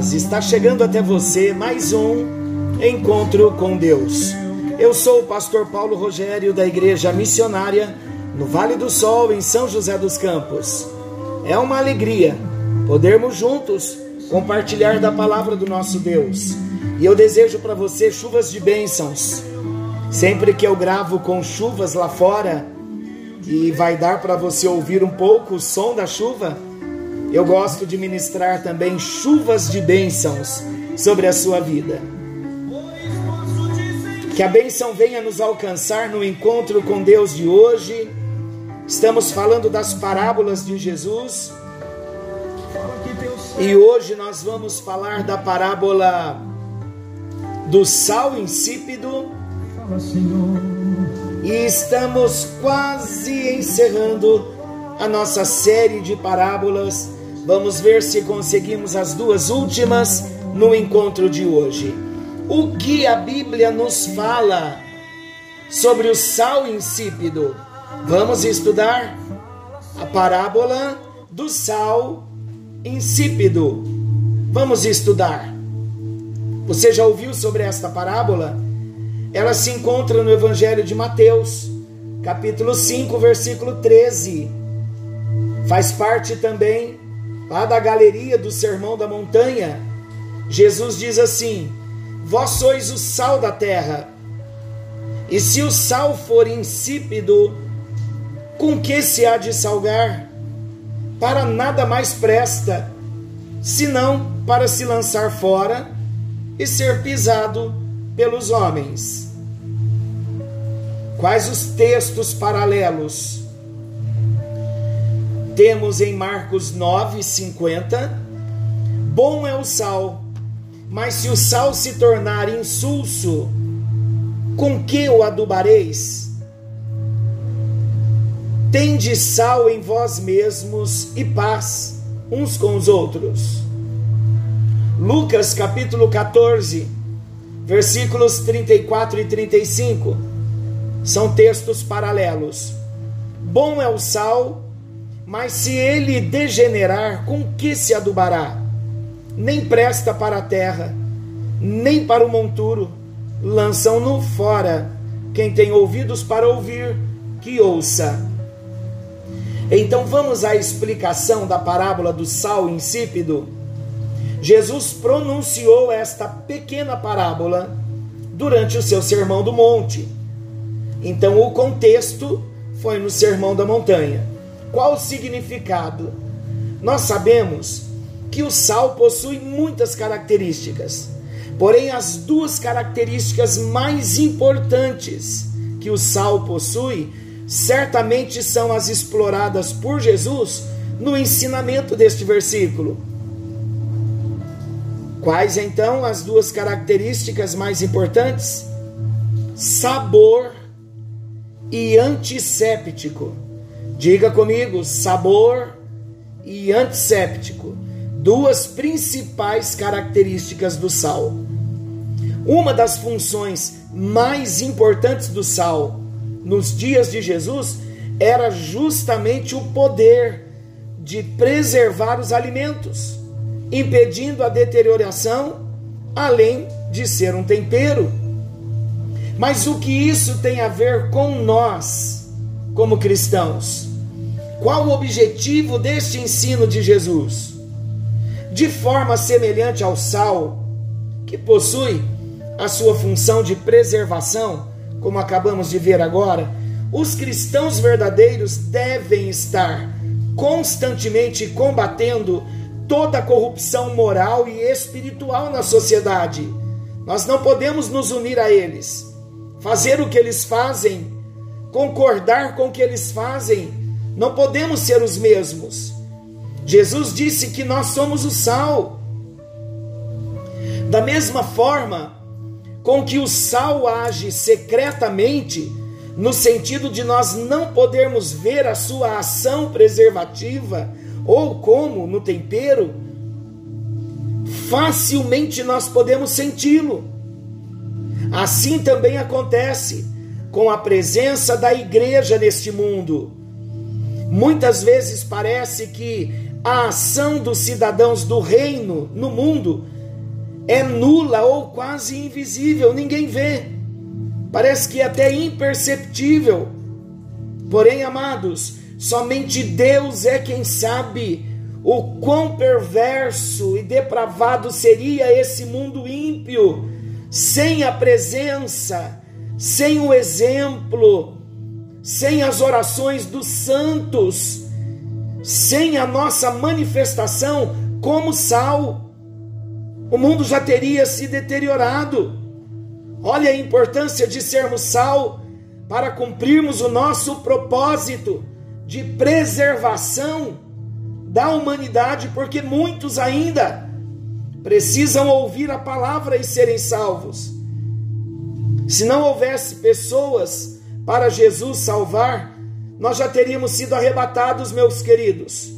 paz. Está chegando até você mais um encontro com Deus. Eu sou o pastor Paulo Rogério da Igreja Missionária no Vale do Sol, em São José dos Campos. É uma alegria podermos juntos compartilhar da palavra do nosso Deus. E eu desejo para você chuvas de bênçãos. Sempre que eu gravo com chuvas lá fora e vai dar para você ouvir um pouco o som da chuva, eu gosto de ministrar também chuvas de bênçãos sobre a sua vida. Que a bênção venha nos alcançar no encontro com Deus de hoje. Estamos falando das parábolas de Jesus. E hoje nós vamos falar da parábola do sal insípido. E estamos quase encerrando a nossa série de parábolas. Vamos ver se conseguimos as duas últimas no encontro de hoje. O que a Bíblia nos fala sobre o sal insípido? Vamos estudar a parábola do sal insípido. Vamos estudar. Você já ouviu sobre esta parábola? Ela se encontra no Evangelho de Mateus, capítulo 5, versículo 13. Faz parte também lá da galeria do Sermão da Montanha. Jesus diz assim: Vós sois o sal da terra. E se o sal for insípido, com que se há de salgar? Para nada mais presta, senão para se lançar fora e ser pisado pelos homens. Quais os textos paralelos? Temos em Marcos 9, 50. Bom é o sal, mas se o sal se tornar insulso, com que o adubareis? Tende sal em vós mesmos e paz uns com os outros. Lucas capítulo 14, versículos 34 e 35. São textos paralelos. Bom é o sal, mas se ele degenerar, com que se adubará? Nem presta para a terra, nem para o monturo. Lançam-no fora. Quem tem ouvidos para ouvir, que ouça. Então vamos à explicação da parábola do sal insípido. Jesus pronunciou esta pequena parábola durante o seu sermão do monte. Então o contexto foi no sermão da montanha. Qual o significado? Nós sabemos que o sal possui muitas características, porém, as duas características mais importantes que o sal possui certamente são as exploradas por Jesus no ensinamento deste versículo. Quais então as duas características mais importantes? Sabor e antisséptico. Diga comigo, sabor e antisséptico. Duas principais características do sal. Uma das funções mais importantes do sal nos dias de Jesus era justamente o poder de preservar os alimentos, impedindo a deterioração, além de ser um tempero. Mas o que isso tem a ver com nós, como cristãos? Qual o objetivo deste ensino de Jesus? De forma semelhante ao sal, que possui a sua função de preservação, como acabamos de ver agora, os cristãos verdadeiros devem estar constantemente combatendo toda a corrupção moral e espiritual na sociedade. Nós não podemos nos unir a eles, fazer o que eles fazem, concordar com o que eles fazem. Não podemos ser os mesmos. Jesus disse que nós somos o sal. Da mesma forma com que o sal age secretamente, no sentido de nós não podermos ver a sua ação preservativa, ou como no tempero, facilmente nós podemos senti-lo. Assim também acontece com a presença da igreja neste mundo. Muitas vezes parece que a ação dos cidadãos do reino no mundo é nula ou quase invisível, ninguém vê. Parece que é até imperceptível. Porém, amados, somente Deus é quem sabe o quão perverso e depravado seria esse mundo ímpio sem a presença, sem o exemplo, sem as orações dos santos, sem a nossa manifestação como sal, o mundo já teria se deteriorado. Olha a importância de sermos sal para cumprirmos o nosso propósito de preservação da humanidade, porque muitos ainda precisam ouvir a palavra e serem salvos. Se não houvesse pessoas para Jesus salvar, nós já teríamos sido arrebatados, meus queridos.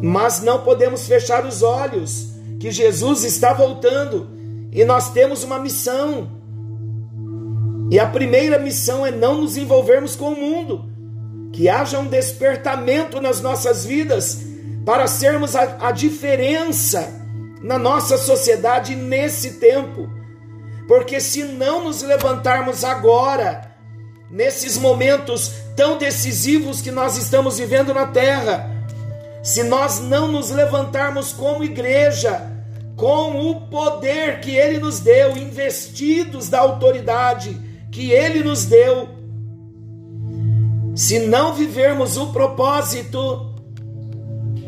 Mas não podemos fechar os olhos que Jesus está voltando e nós temos uma missão. E a primeira missão é não nos envolvermos com o mundo, que haja um despertamento nas nossas vidas para sermos a, a diferença na nossa sociedade nesse tempo. Porque se não nos levantarmos agora, nesses momentos tão decisivos que nós estamos vivendo na terra, se nós não nos levantarmos como igreja, com o poder que Ele nos deu, investidos da autoridade que Ele nos deu, se não vivermos o propósito,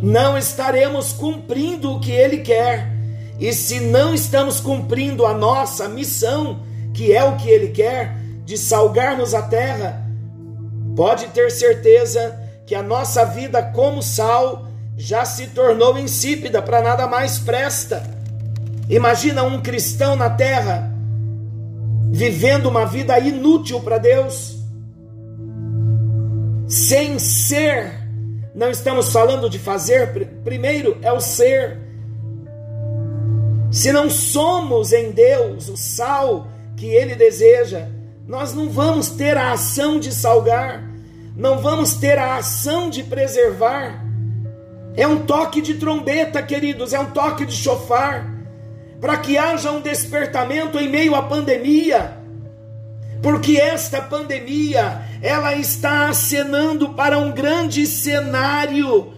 não estaremos cumprindo o que Ele quer. E se não estamos cumprindo a nossa missão, que é o que Ele quer, de salgarmos a terra, pode ter certeza que a nossa vida como sal já se tornou insípida, para nada mais presta. Imagina um cristão na terra vivendo uma vida inútil para Deus, sem ser não estamos falando de fazer, primeiro é o ser. Se não somos em Deus o sal que Ele deseja, nós não vamos ter a ação de salgar, não vamos ter a ação de preservar. É um toque de trombeta, queridos, é um toque de chofar, para que haja um despertamento em meio à pandemia, porque esta pandemia ela está acenando para um grande cenário,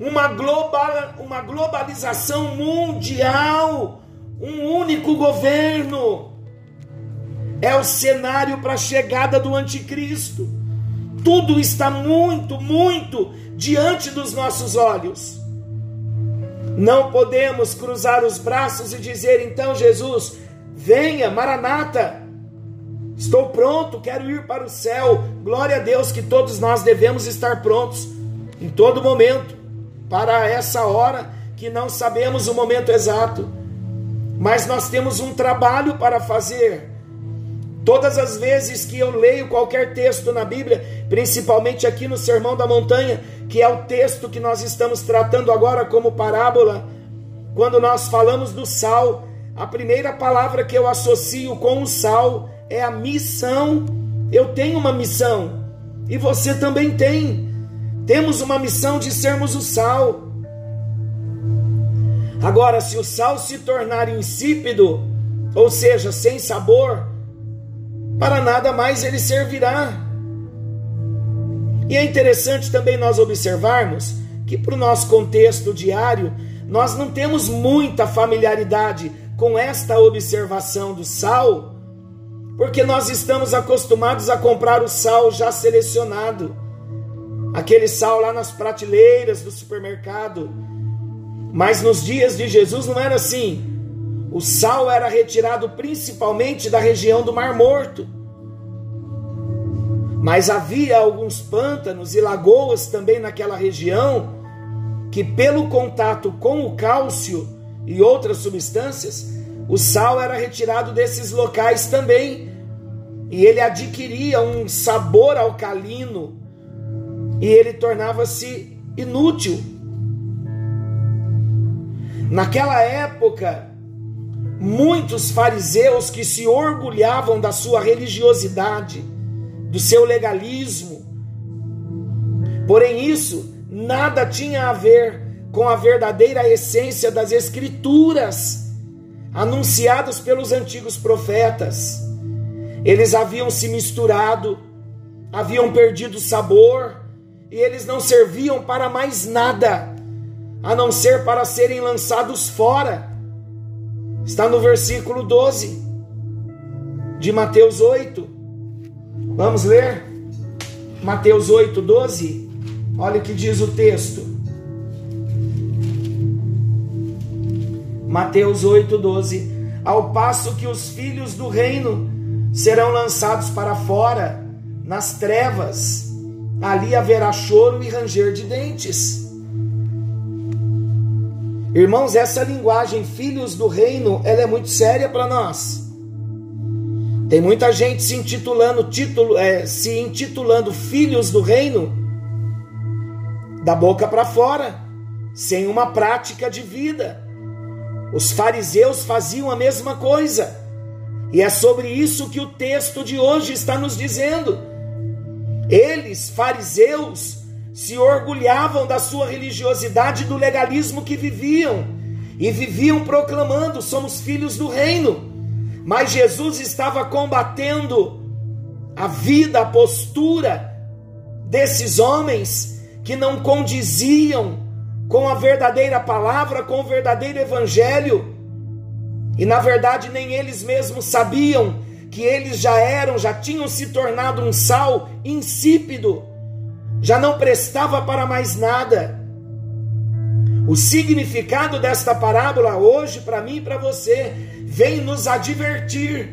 uma, global, uma globalização mundial, um único governo. É o cenário para a chegada do anticristo. Tudo está muito, muito diante dos nossos olhos. Não podemos cruzar os braços e dizer então, Jesus, venha, Maranata Estou pronto, quero ir para o céu. Glória a Deus que todos nós devemos estar prontos em todo momento para essa hora que não sabemos o momento exato. Mas nós temos um trabalho para fazer. Todas as vezes que eu leio qualquer texto na Bíblia, principalmente aqui no Sermão da Montanha, que é o texto que nós estamos tratando agora como parábola, quando nós falamos do sal, a primeira palavra que eu associo com o sal é a missão. Eu tenho uma missão e você também tem. Temos uma missão de sermos o sal. Agora, se o sal se tornar insípido, ou seja, sem sabor, para nada mais ele servirá. E é interessante também nós observarmos que, para o nosso contexto diário, nós não temos muita familiaridade com esta observação do sal porque nós estamos acostumados a comprar o sal já selecionado, aquele sal lá nas prateleiras do supermercado. Mas nos dias de Jesus não era assim. O sal era retirado principalmente da região do Mar Morto. Mas havia alguns pântanos e lagoas também naquela região que, pelo contato com o cálcio e outras substâncias, o sal era retirado desses locais também e ele adquiria um sabor alcalino e ele tornava-se inútil. Naquela época, muitos fariseus que se orgulhavam da sua religiosidade, do seu legalismo, porém isso nada tinha a ver com a verdadeira essência das Escrituras anunciadas pelos antigos profetas. Eles haviam se misturado, haviam perdido sabor, e eles não serviam para mais nada, a não ser para serem lançados fora. Está no versículo 12 de Mateus 8. Vamos ler? Mateus 8, 12. Olha o que diz o texto. Mateus 8, 12. Ao passo que os filhos do reino serão lançados para fora, nas trevas, ali haverá choro e ranger de dentes. Irmãos, essa linguagem, filhos do reino, ela é muito séria para nós. Tem muita gente se intitulando, título, é, se intitulando filhos do reino, da boca para fora, sem uma prática de vida. Os fariseus faziam a mesma coisa. E é sobre isso que o texto de hoje está nos dizendo. Eles, fariseus, se orgulhavam da sua religiosidade e do legalismo que viviam, e viviam proclamando: somos filhos do reino. Mas Jesus estava combatendo a vida, a postura desses homens que não condiziam com a verdadeira palavra, com o verdadeiro evangelho. E na verdade nem eles mesmos sabiam que eles já eram, já tinham se tornado um sal insípido, já não prestava para mais nada. O significado desta parábola hoje, para mim e para você, vem nos advertir,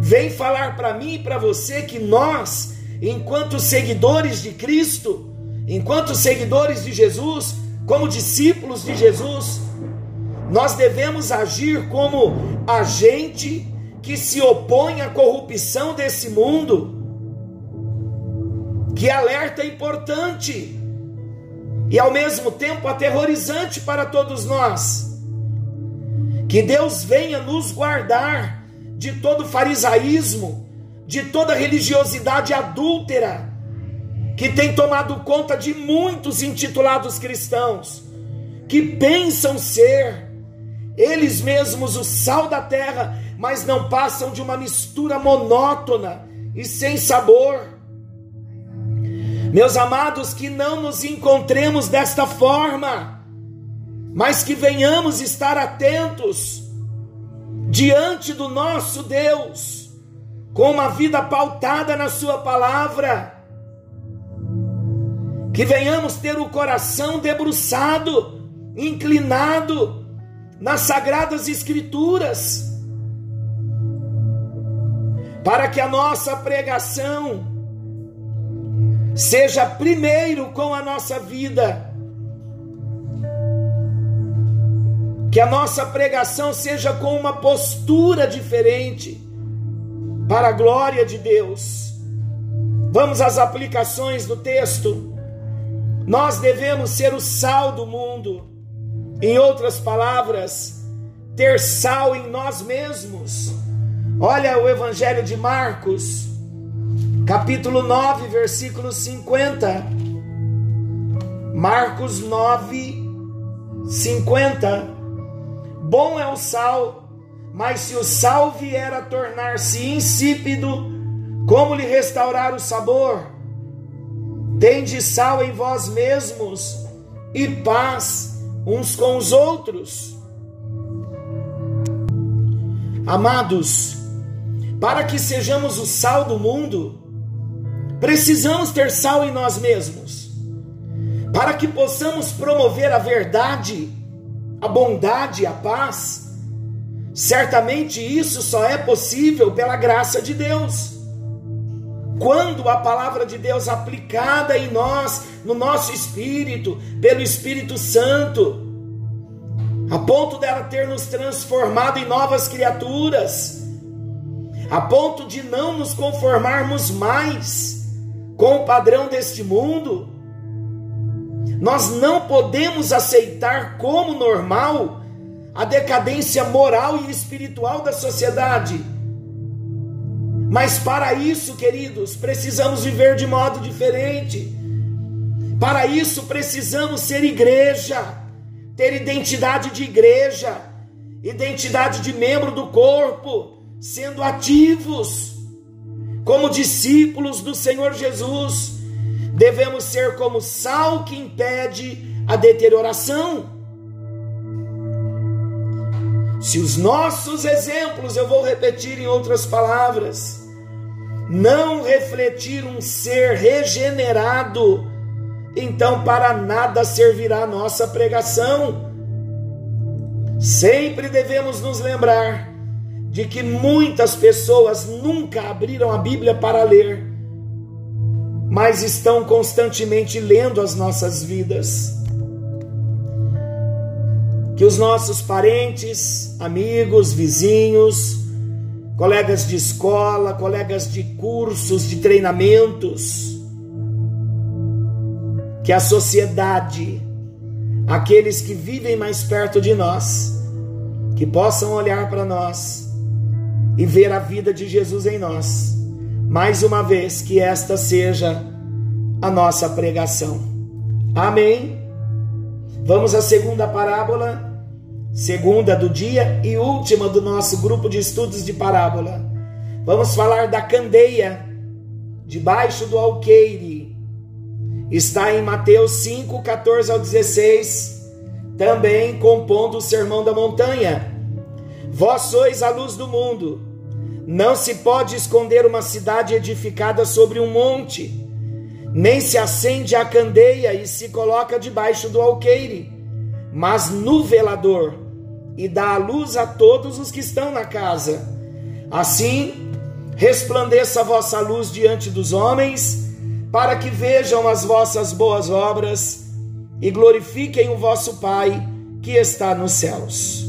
vem falar para mim e para você que nós, enquanto seguidores de Cristo, enquanto seguidores de Jesus, como discípulos de Jesus, nós devemos agir como agente que se opõe à corrupção desse mundo. Que alerta importante e ao mesmo tempo aterrorizante para todos nós. Que Deus venha nos guardar de todo farisaísmo, de toda religiosidade adúltera que tem tomado conta de muitos intitulados cristãos que pensam ser eles mesmos o sal da terra, mas não passam de uma mistura monótona e sem sabor. Meus amados, que não nos encontremos desta forma, mas que venhamos estar atentos diante do nosso Deus, com uma vida pautada na Sua palavra, que venhamos ter o coração debruçado, inclinado nas sagradas Escrituras, para que a nossa pregação seja primeiro com a nossa vida, que a nossa pregação seja com uma postura diferente, para a glória de Deus. Vamos às aplicações do texto. Nós devemos ser o sal do mundo. Em outras palavras, ter sal em nós mesmos. Olha o Evangelho de Marcos, capítulo 9, versículo 50. Marcos 9, 50. Bom é o sal, mas se o sal vier a tornar-se insípido, como lhe restaurar o sabor? Tende sal em vós mesmos e paz uns com os outros. Amados, para que sejamos o sal do mundo, precisamos ter sal em nós mesmos. Para que possamos promover a verdade, a bondade, a paz, certamente isso só é possível pela graça de Deus quando a palavra de Deus aplicada em nós, no nosso espírito, pelo Espírito Santo, a ponto dela ter nos transformado em novas criaturas, a ponto de não nos conformarmos mais com o padrão deste mundo. Nós não podemos aceitar como normal a decadência moral e espiritual da sociedade. Mas para isso, queridos, precisamos viver de modo diferente. Para isso, precisamos ser igreja, ter identidade de igreja, identidade de membro do corpo sendo ativos, como discípulos do Senhor Jesus. Devemos ser como sal que impede a deterioração. Se os nossos exemplos, eu vou repetir em outras palavras, não refletir um ser regenerado, então para nada servirá a nossa pregação. Sempre devemos nos lembrar de que muitas pessoas nunca abriram a Bíblia para ler, mas estão constantemente lendo as nossas vidas. Que os nossos parentes, amigos, vizinhos, colegas de escola, colegas de cursos, de treinamentos, que a sociedade, aqueles que vivem mais perto de nós, que possam olhar para nós e ver a vida de Jesus em nós. Mais uma vez, que esta seja a nossa pregação. Amém. Vamos à segunda parábola, segunda do dia e última do nosso grupo de estudos de parábola. Vamos falar da candeia debaixo do alqueire. Está em Mateus 5, 14 ao 16, também compondo o Sermão da Montanha. Vós sois a luz do mundo. Não se pode esconder uma cidade edificada sobre um monte, nem se acende a candeia e se coloca debaixo do alqueire, mas no velador, e dá a luz a todos os que estão na casa. Assim, resplandeça a vossa luz diante dos homens, para que vejam as vossas boas obras e glorifiquem o vosso Pai que está nos céus.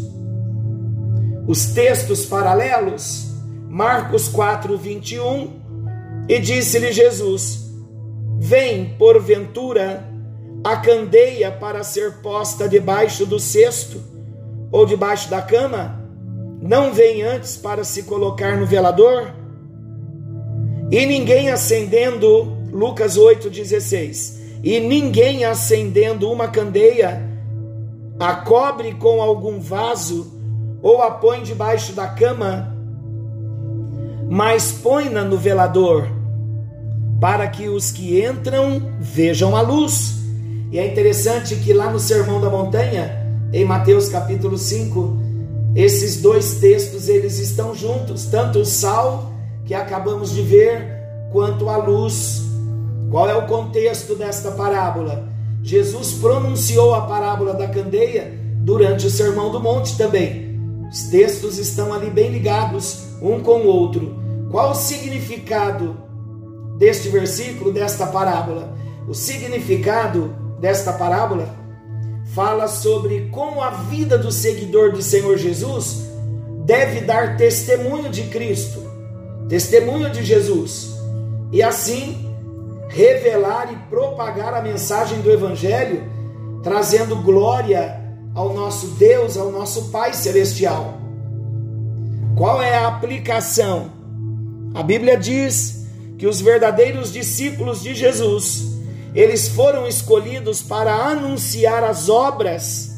Os textos paralelos Marcos 4, 21, e disse-lhe Jesus: Vem, porventura, a candeia para ser posta debaixo do cesto ou debaixo da cama? Não vem antes para se colocar no velador? E ninguém acendendo, Lucas 8,16, e ninguém acendendo uma candeia, a cobre com algum vaso ou a põe debaixo da cama, mas põe-na no velador, para que os que entram vejam a luz. E é interessante que lá no Sermão da Montanha, em Mateus capítulo 5, esses dois textos eles estão juntos, tanto o sal que acabamos de ver, quanto a luz. Qual é o contexto desta parábola? Jesus pronunciou a parábola da candeia durante o Sermão do Monte também. Os textos estão ali bem ligados um com o outro. Qual o significado deste versículo, desta parábola? O significado desta parábola fala sobre como a vida do seguidor do Senhor Jesus deve dar testemunho de Cristo, testemunho de Jesus, e assim revelar e propagar a mensagem do Evangelho, trazendo glória ao nosso Deus, ao nosso Pai Celestial. Qual é a aplicação? A Bíblia diz que os verdadeiros discípulos de Jesus, eles foram escolhidos para anunciar as obras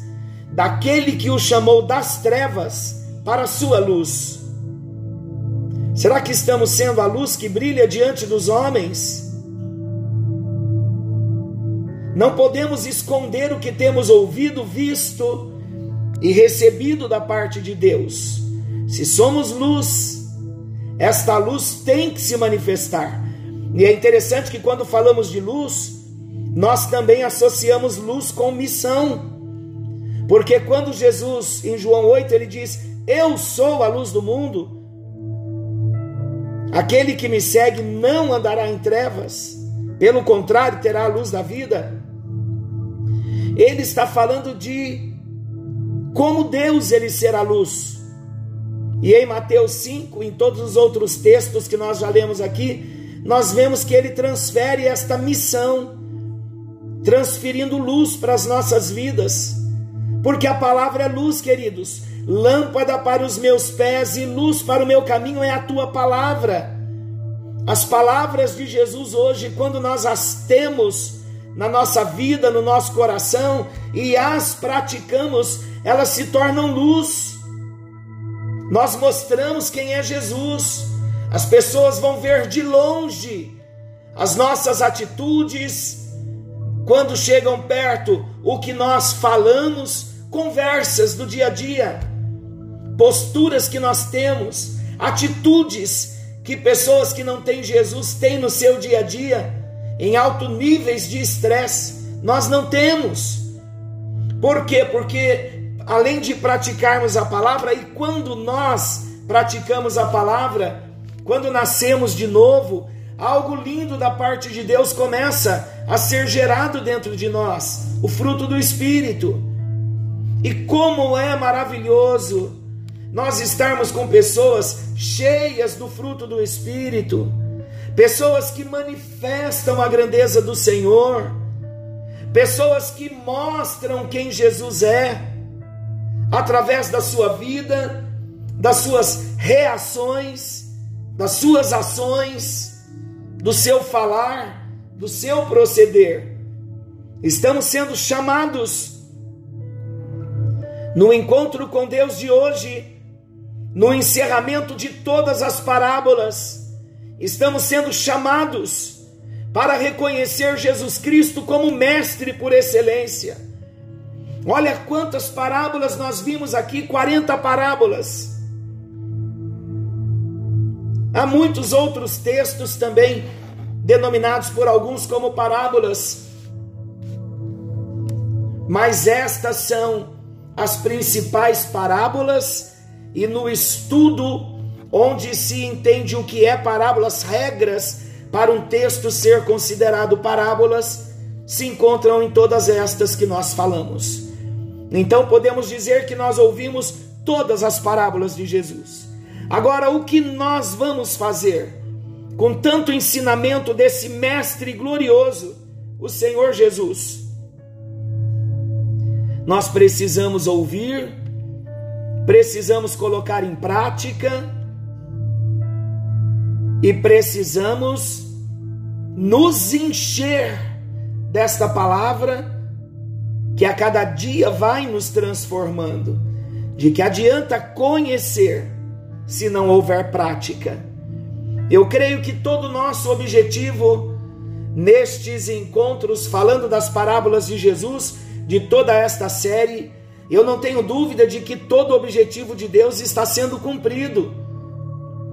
daquele que o chamou das trevas para a sua luz. Será que estamos sendo a luz que brilha diante dos homens? Não podemos esconder o que temos ouvido, visto e recebido da parte de Deus. Se somos luz, esta luz tem que se manifestar. E é interessante que quando falamos de luz, nós também associamos luz com missão. Porque quando Jesus, em João 8, ele diz: Eu sou a luz do mundo, aquele que me segue não andará em trevas, pelo contrário, terá a luz da vida. Ele está falando de como Deus ele será luz. E em Mateus 5, em todos os outros textos que nós já lemos aqui, nós vemos que ele transfere esta missão, transferindo luz para as nossas vidas. Porque a palavra é luz, queridos. Lâmpada para os meus pés e luz para o meu caminho é a tua palavra. As palavras de Jesus hoje, quando nós as temos na nossa vida, no nosso coração e as praticamos, elas se tornam luz. Nós mostramos quem é Jesus. As pessoas vão ver de longe as nossas atitudes, quando chegam perto, o que nós falamos, conversas do dia a dia, posturas que nós temos, atitudes que pessoas que não têm Jesus têm no seu dia a dia, em alto níveis de estresse, nós não temos. Por quê? Porque além de praticarmos a palavra, e quando nós praticamos a palavra, quando nascemos de novo, algo lindo da parte de Deus começa a ser gerado dentro de nós, o fruto do Espírito. E como é maravilhoso nós estarmos com pessoas cheias do fruto do Espírito, pessoas que manifestam a grandeza do Senhor, pessoas que mostram quem Jesus é, através da sua vida, das suas reações, das suas ações, do seu falar, do seu proceder. Estamos sendo chamados no encontro com Deus de hoje no encerramento de todas as parábolas, estamos sendo chamados para reconhecer Jesus Cristo como mestre por excelência. Olha quantas parábolas nós vimos aqui 40 parábolas. Há muitos outros textos também, denominados por alguns como parábolas, mas estas são as principais parábolas e no estudo onde se entende o que é parábolas, regras para um texto ser considerado parábolas, se encontram em todas estas que nós falamos. Então podemos dizer que nós ouvimos todas as parábolas de Jesus. Agora, o que nós vamos fazer com tanto ensinamento desse mestre glorioso, o Senhor Jesus? Nós precisamos ouvir precisamos colocar em prática e precisamos nos encher desta palavra que a cada dia vai nos transformando. De que adianta conhecer se não houver prática. Eu creio que todo nosso objetivo nestes encontros, falando das parábolas de Jesus, de toda esta série, eu não tenho dúvida de que todo o objetivo de Deus está sendo cumprido.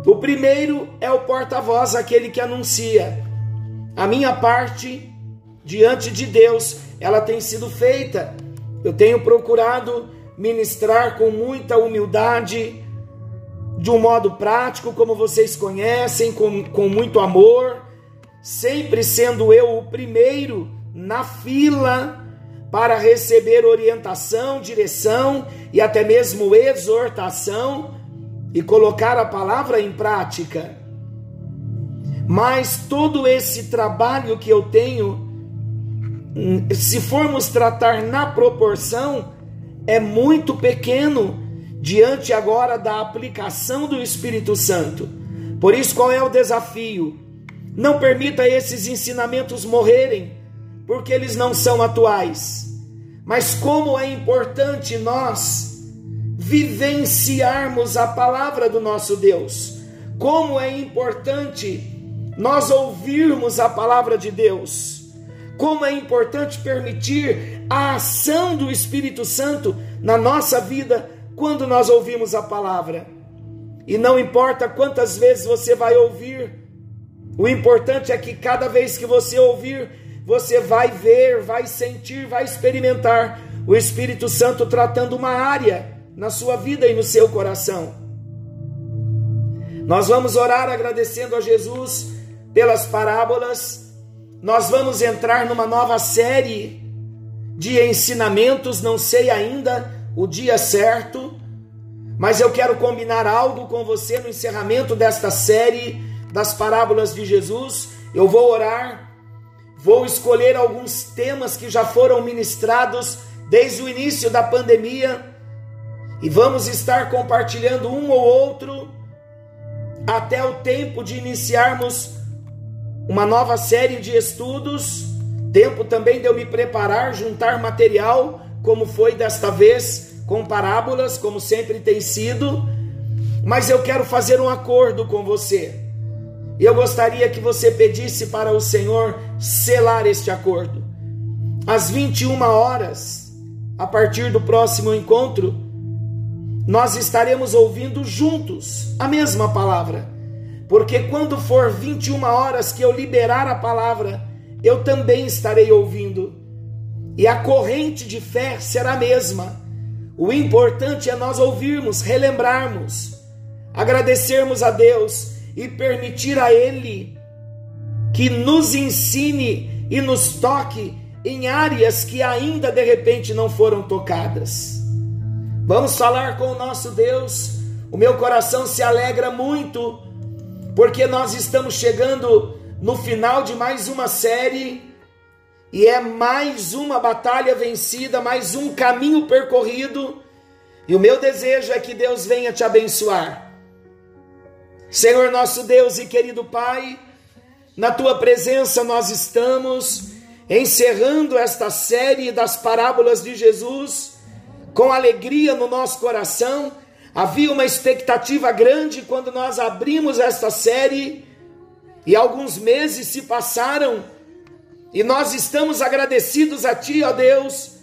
O primeiro é o porta-voz, aquele que anuncia. A minha parte diante de Deus, ela tem sido feita. Eu tenho procurado ministrar com muita humildade, de um modo prático, como vocês conhecem, com, com muito amor, sempre sendo eu o primeiro na fila para receber orientação, direção e até mesmo exortação e colocar a palavra em prática. Mas todo esse trabalho que eu tenho, se formos tratar na proporção, é muito pequeno diante agora da aplicação do Espírito Santo. Por isso, qual é o desafio? Não permita esses ensinamentos morrerem porque eles não são atuais. Mas como é importante nós vivenciarmos a palavra do nosso Deus. Como é importante nós ouvirmos a palavra de Deus. Como é importante permitir a ação do Espírito Santo na nossa vida quando nós ouvimos a palavra. E não importa quantas vezes você vai ouvir, o importante é que cada vez que você ouvir, você vai ver, vai sentir, vai experimentar o Espírito Santo tratando uma área na sua vida e no seu coração. Nós vamos orar agradecendo a Jesus pelas parábolas. Nós vamos entrar numa nova série de ensinamentos, não sei ainda o dia certo, Mas eu quero combinar algo com você no encerramento desta série das parábolas de Jesus. Eu vou orar, vou escolher alguns temas que já foram ministrados desde o início da pandemia e vamos estar compartilhando um ou outro até o tempo de iniciarmos uma nova série de estudos. Tempo também de eu me preparar, juntar material, como foi desta vez, com parábolas, como sempre tem sido. Mas eu quero fazer um acordo com você. E eu gostaria que você pedisse para o Senhor selar este acordo. Às 21 horas, a partir do próximo encontro, nós estaremos ouvindo juntos a mesma palavra. Porque quando for 21 horas que eu liberar a palavra, eu também estarei ouvindo. E a corrente de fé será a mesma. O importante é nós ouvirmos, relembrarmos, agradecermos a Deus e permitir a Ele que nos ensine e nos toque em áreas que ainda de repente não foram tocadas. Vamos falar com o nosso Deus. O meu coração se alegra muito, porque nós estamos chegando no final de mais uma série e é mais uma batalha vencida, mais um caminho percorrido. E o meu desejo é que Deus venha te abençoar. Senhor nosso Deus e querido Pai, na tua presença nós estamos encerrando esta série das parábolas de Jesus com alegria no nosso coração. Havia uma expectativa grande quando nós abrimos esta série e alguns meses se passaram e nós estamos agradecidos a Ti, ó Deus,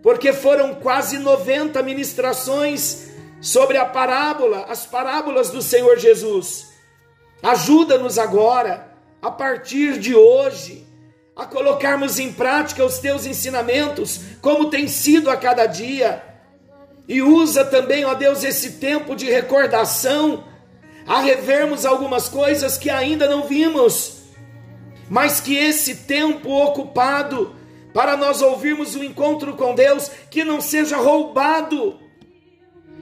porque foram quase 90 ministrações sobre a parábola, as parábolas do Senhor Jesus. Ajuda-nos agora, a partir de hoje, a colocarmos em prática os teus ensinamentos, como tem sido a cada dia. E usa também, ó Deus, esse tempo de recordação a revermos algumas coisas que ainda não vimos, mas que esse tempo ocupado para nós ouvirmos o encontro com Deus, que não seja roubado,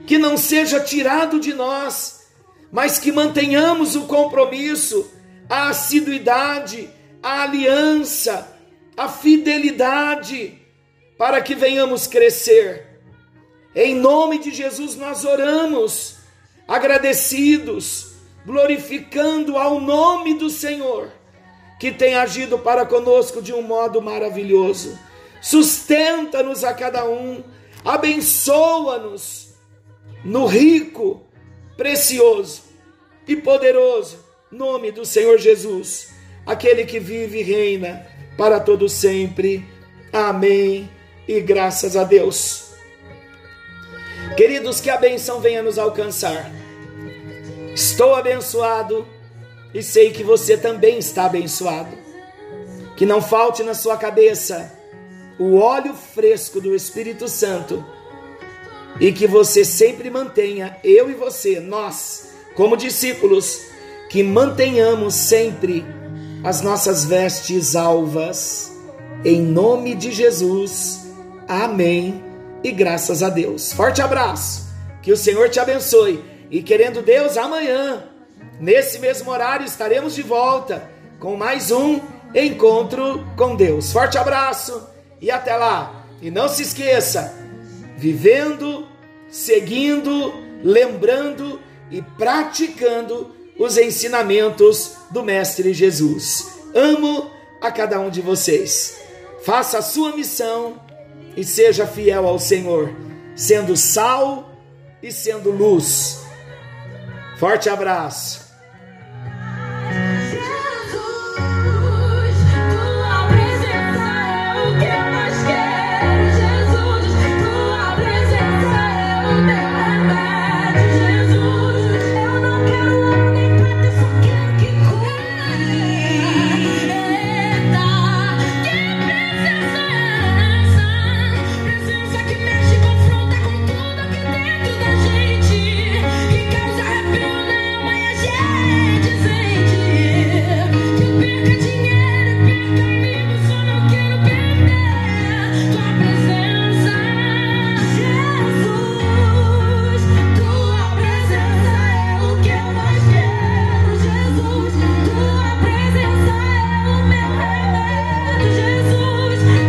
que não seja tirado de nós, mas que mantenhamos o compromisso, a assiduidade, a aliança, a fidelidade, para que venhamos crescer em nome de Jesus nós oramos, agradecidos, glorificando ao nome do Senhor, que tem agido para conosco de um modo maravilhoso. Sustenta-nos a cada um, abençoa-nos no rico, precioso e poderoso nome do Senhor Jesus, aquele que vive e reina para todo sempre. Amém. E graças a Deus. Queridos, que a benção venha nos alcançar. Estou abençoado e sei que você também está abençoado. Que não falte na sua cabeça o óleo fresco do Espírito Santo e que você sempre mantenha, eu e você, nós, como discípulos, que mantenhamos sempre as nossas vestes alvas. Em nome de Jesus. Amém e graças a Deus. Forte abraço, que o Senhor te abençoe e querendo Deus, amanhã, nesse mesmo horário, estaremos de volta com mais um encontro com Deus. Forte abraço e até lá. E não se esqueça, vivendo, seguindo, lembrando e praticando os ensinamentos do Mestre Jesus. Amo a cada um de vocês. Faça a sua missão e seja fiel ao Senhor, sendo sal e sendo luz. Forte abraço.